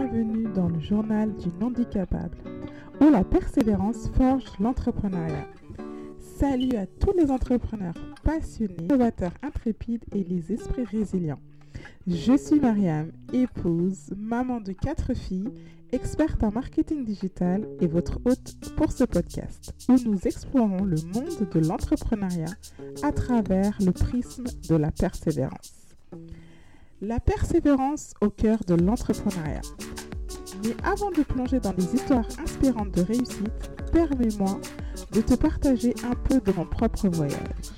bienvenue dans le journal du non-décapable, où la persévérance forge l'entrepreneuriat. Salut à tous les entrepreneurs passionnés, innovateurs intrépides et les esprits résilients. Je suis Mariam, épouse, maman de quatre filles, experte en marketing digital et votre hôte pour ce podcast, où nous explorons le monde de l'entrepreneuriat à travers le prisme de la persévérance. La persévérance au cœur de l'entrepreneuriat. Mais avant de plonger dans des histoires inspirantes de réussite, permets-moi de te partager un peu de mon propre voyage.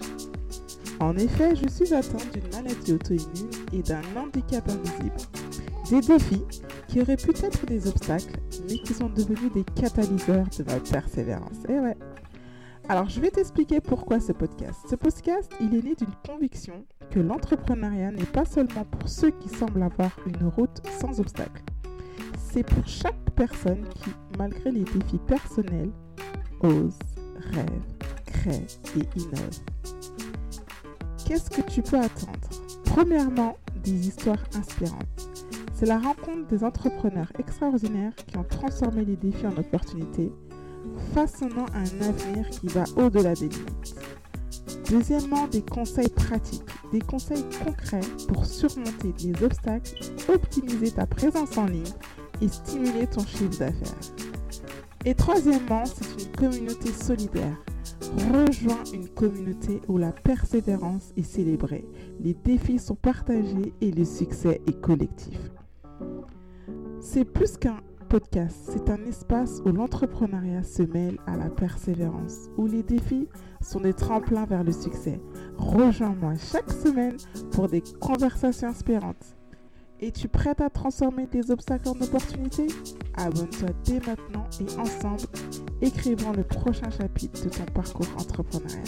En effet, je suis atteinte d'une maladie auto-immune et d'un handicap invisible. Des défis qui auraient pu être des obstacles, mais qui sont devenus des catalyseurs de ma persévérance. Eh ouais. Alors, je vais t'expliquer pourquoi ce podcast. Ce podcast, il est né d'une conviction que l'entrepreneuriat n'est pas seulement pour ceux qui semblent avoir une route sans obstacles. C'est pour chaque personne qui, malgré les défis personnels, ose, rêve, crée et innove. Qu'est-ce que tu peux attendre? Premièrement, des histoires inspirantes. C'est la rencontre des entrepreneurs extraordinaires qui ont transformé les défis en opportunités façonnant un avenir qui va au-delà des limites. Deuxièmement, des conseils pratiques, des conseils concrets pour surmonter les obstacles, optimiser ta présence en ligne et stimuler ton chiffre d'affaires. Et troisièmement, c'est une communauté solidaire. Rejoins une communauté où la persévérance est célébrée, les défis sont partagés et le succès est collectif. C'est plus qu'un c'est un espace où l'entrepreneuriat se mêle à la persévérance, où les défis sont des tremplins vers le succès. Rejoins-moi chaque semaine pour des conversations inspirantes. Es-tu prête à transformer tes obstacles en opportunités? Abonne-toi dès maintenant et ensemble, écrivons le prochain chapitre de ton parcours entrepreneurial.